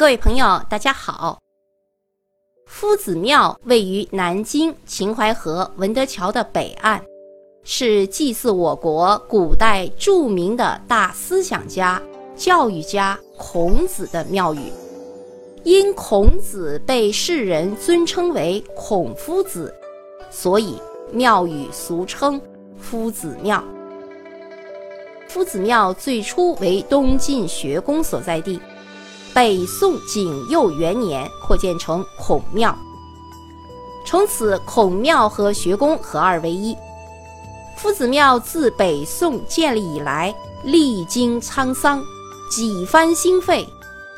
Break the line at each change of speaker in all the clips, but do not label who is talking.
各位朋友，大家好。夫子庙位于南京秦淮河文德桥的北岸，是祭祀我国古代著名的大思想家、教育家孔子的庙宇。因孔子被世人尊称为孔夫子，所以庙宇俗称夫子庙。夫子庙最初为东晋学宫所在地。北宋景佑元年扩建成孔庙，从此孔庙和学宫合二为一。夫子庙自北宋建立以来，历经沧桑，几番兴废。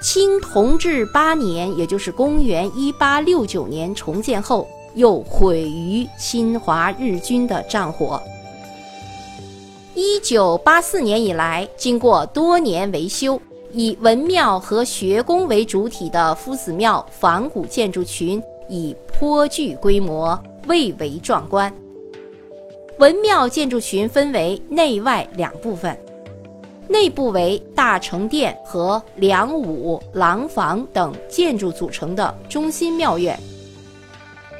清同治八年，也就是公元一八六九年重建后，又毁于侵华日军的战火。一九八四年以来，经过多年维修。以文庙和学宫为主体的夫子庙仿古建筑群已颇具规模，蔚为壮观。文庙建筑群分为内外两部分，内部为大成殿和梁武、廊坊等建筑组成的中心庙院，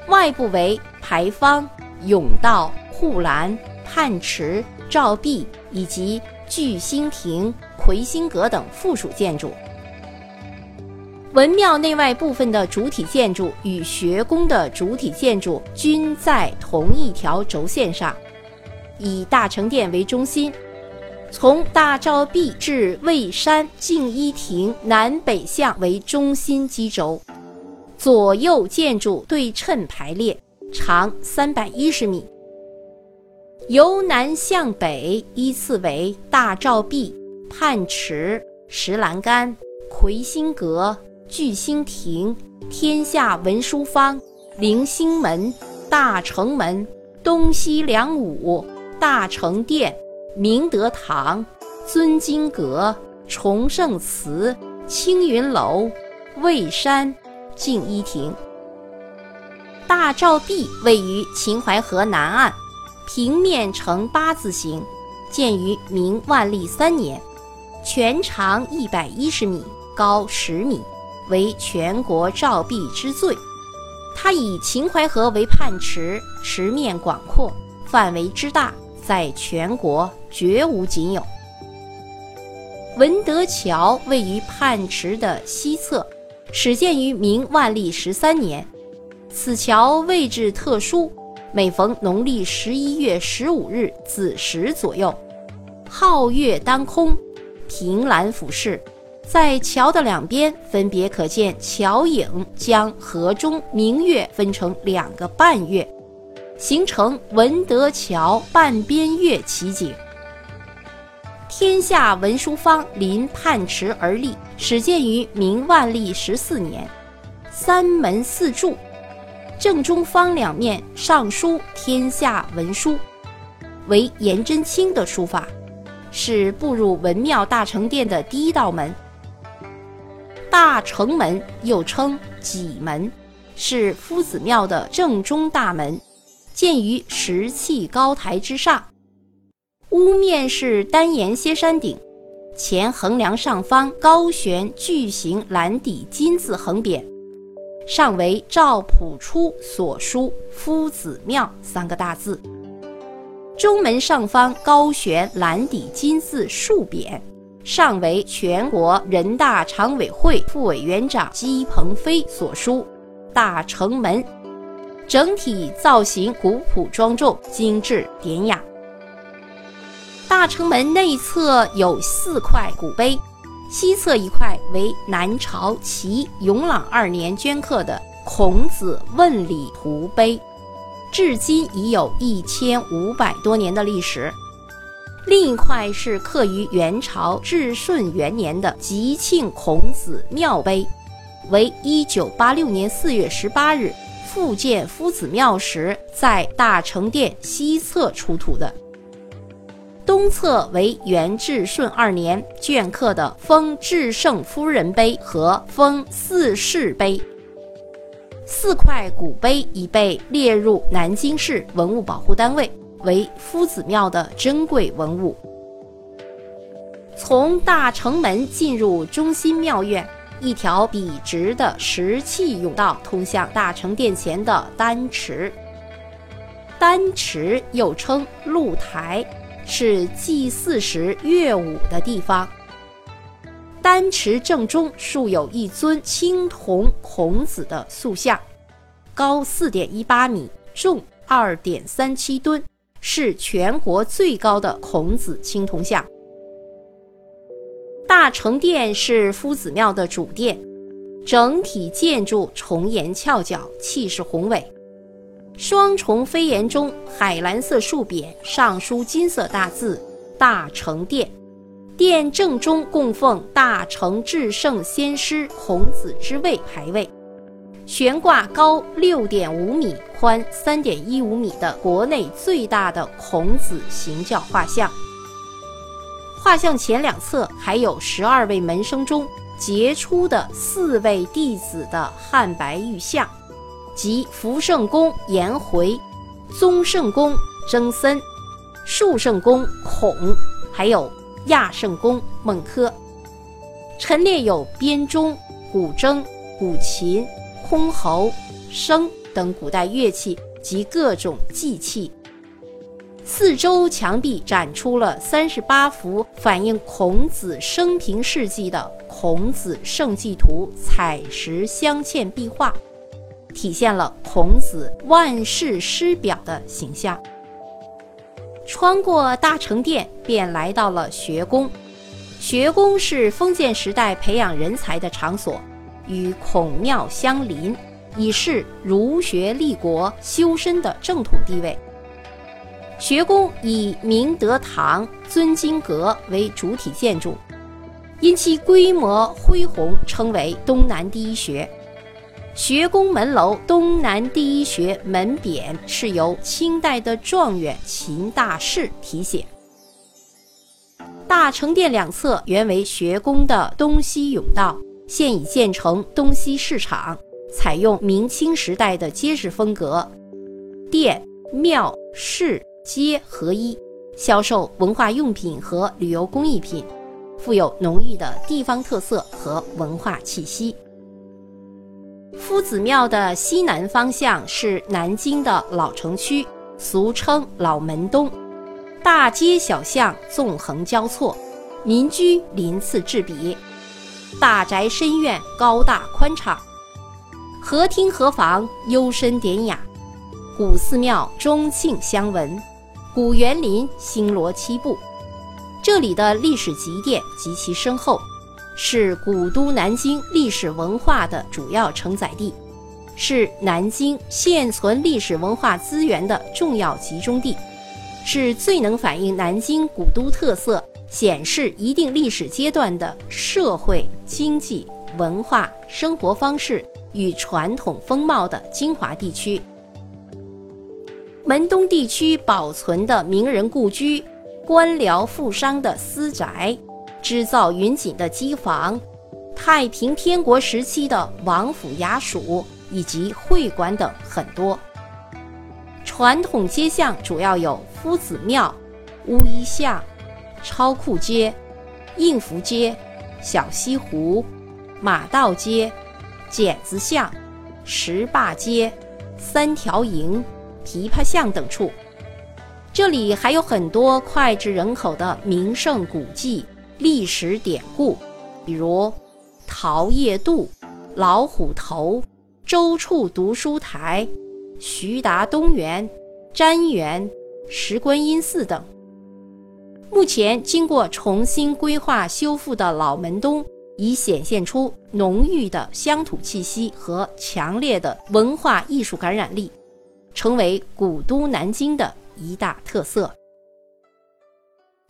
外部为牌坊、甬道、护栏、泮池、照壁以及聚星亭。魁星阁等附属建筑，文庙内外部分的主体建筑与学宫的主体建筑均在同一条轴线上，以大成殿为中心，从大照壁至蔚山静一亭南北向为中心基轴，左右建筑对称排列，长三百一十米，由南向北依次为大照壁。泮池、石栏杆、魁星阁、聚星亭、天下文书坊、灵星门、大成门、东西两武、大成殿、明德堂、尊经阁、崇圣祠、青云楼、蔚山、静一亭。大照壁位于秦淮河南岸，平面呈八字形，建于明万历三年。全长一百一十米，高十米，为全国照壁之最。它以秦淮河为泮池，池面广阔，范围之大，在全国绝无仅有。文德桥位于泮池的西侧，始建于明万历十三年。此桥位置特殊，每逢农历十一月十五日子时左右，皓月当空。凭栏俯视，在桥的两边分别可见桥影将河中明月分成两个半月，形成文德桥半边月奇景。天下文书坊临泮池而立，始建于明万历十四年，三门四柱，正中方两面上书“天下文书”，为颜真卿的书法。是步入文庙大成殿的第一道门。大成门又称戟门，是夫子庙的正中大门，建于石砌高台之上。屋面是单檐歇山顶，前横梁上方高悬巨型蓝底金字横匾，上为赵朴初所书“夫子庙”三个大字。中门上方高悬蓝底金字竖匾，上为全国人大常委会副委员长姬鹏飞所书“大成门”，整体造型古朴庄重、精致典雅。大成门内侧有四块古碑，西侧一块为南朝齐永朗二年镌刻的《孔子问礼图碑》。至今已有一千五百多年的历史。另一块是刻于元朝至顺元年的吉庆孔子庙碑，为一九八六年四月十八日复建夫子庙时在大成殿西侧出土的。东侧为元至顺二年镌刻的封至圣夫人碑和封四世碑。四块古碑已被列入南京市文物保护单位，为夫子庙的珍贵文物。从大城门进入中心庙院，一条笔直的石砌甬道通向大成殿前的丹池。丹池又称露台，是祭祀时乐舞的地方。丹池正中竖有一尊青铜孔子的塑像，高四点一八米，重二点三七吨，是全国最高的孔子青铜像。大成殿是夫子庙的主殿，整体建筑重檐翘角，气势宏伟。双重飞檐中，海蓝色竖匾上书金色大字“大成殿”。殿正中供奉大成至圣先师孔子之位牌位，悬挂高六点五米、宽三点一五米的国内最大的孔子行教画像。画像前两侧还有十二位门生中杰出的四位弟子的汉白玉像，即福圣公颜回、宗圣公曾参、树圣公孔，还有。亚圣公孟轲，陈列有编钟、古筝、古琴、箜篌、笙等古代乐器及各种祭器。四周墙壁展出了三十八幅反映孔子生平事迹的《孔子圣迹图》彩石镶嵌壁画，体现了孔子万世师表的形象。穿过大成殿，便来到了学宫。学宫是封建时代培养人才的场所，与孔庙相邻，以示儒学立国、修身的正统地位。学宫以明德堂、尊经阁为主体建筑，因其规模恢宏，称为东南第一学。学宫门楼“东南第一学”门匾是由清代的状元秦大士题写。大成殿两侧原为学宫的东西甬道，现已建成东西市场，采用明清时代的街市风格，殿、庙、市、街合一，销售文化用品和旅游工艺品，富有浓郁的地方特色和文化气息。夫子庙的西南方向是南京的老城区，俗称老门东，大街小巷纵横交错，民居鳞次栉比，大宅深院高大宽敞，合厅合房幽深典雅，古寺庙钟磬相闻，古园林星罗棋布，这里的历史积淀极其深厚。是古都南京历史文化的主要承载地，是南京现存历史文化资源的重要集中地，是最能反映南京古都特色、显示一定历史阶段的社会、经济、文化生活方式与传统风貌的精华地区。门东地区保存的名人故居、官僚富商的私宅。织造云锦的机房，太平天国时期的王府衙署以及会馆等很多。传统街巷主要有夫子庙、乌衣巷、超库街、应福街、小西湖、马道街、剪子巷、石坝街、三条营、琵琶巷等处。这里还有很多脍炙人口的名胜古迹。历史典故，比如桃叶渡、老虎头、周处读书台、徐达东园、瞻园、石观音寺等。目前经过重新规划修复的老门东，已显现出浓郁的乡土气息和强烈的文化艺术感染力，成为古都南京的一大特色。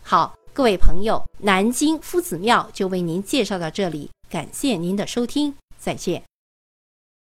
好。各位朋友，南京夫子庙就为您介绍到这里，感谢您的收听，再见。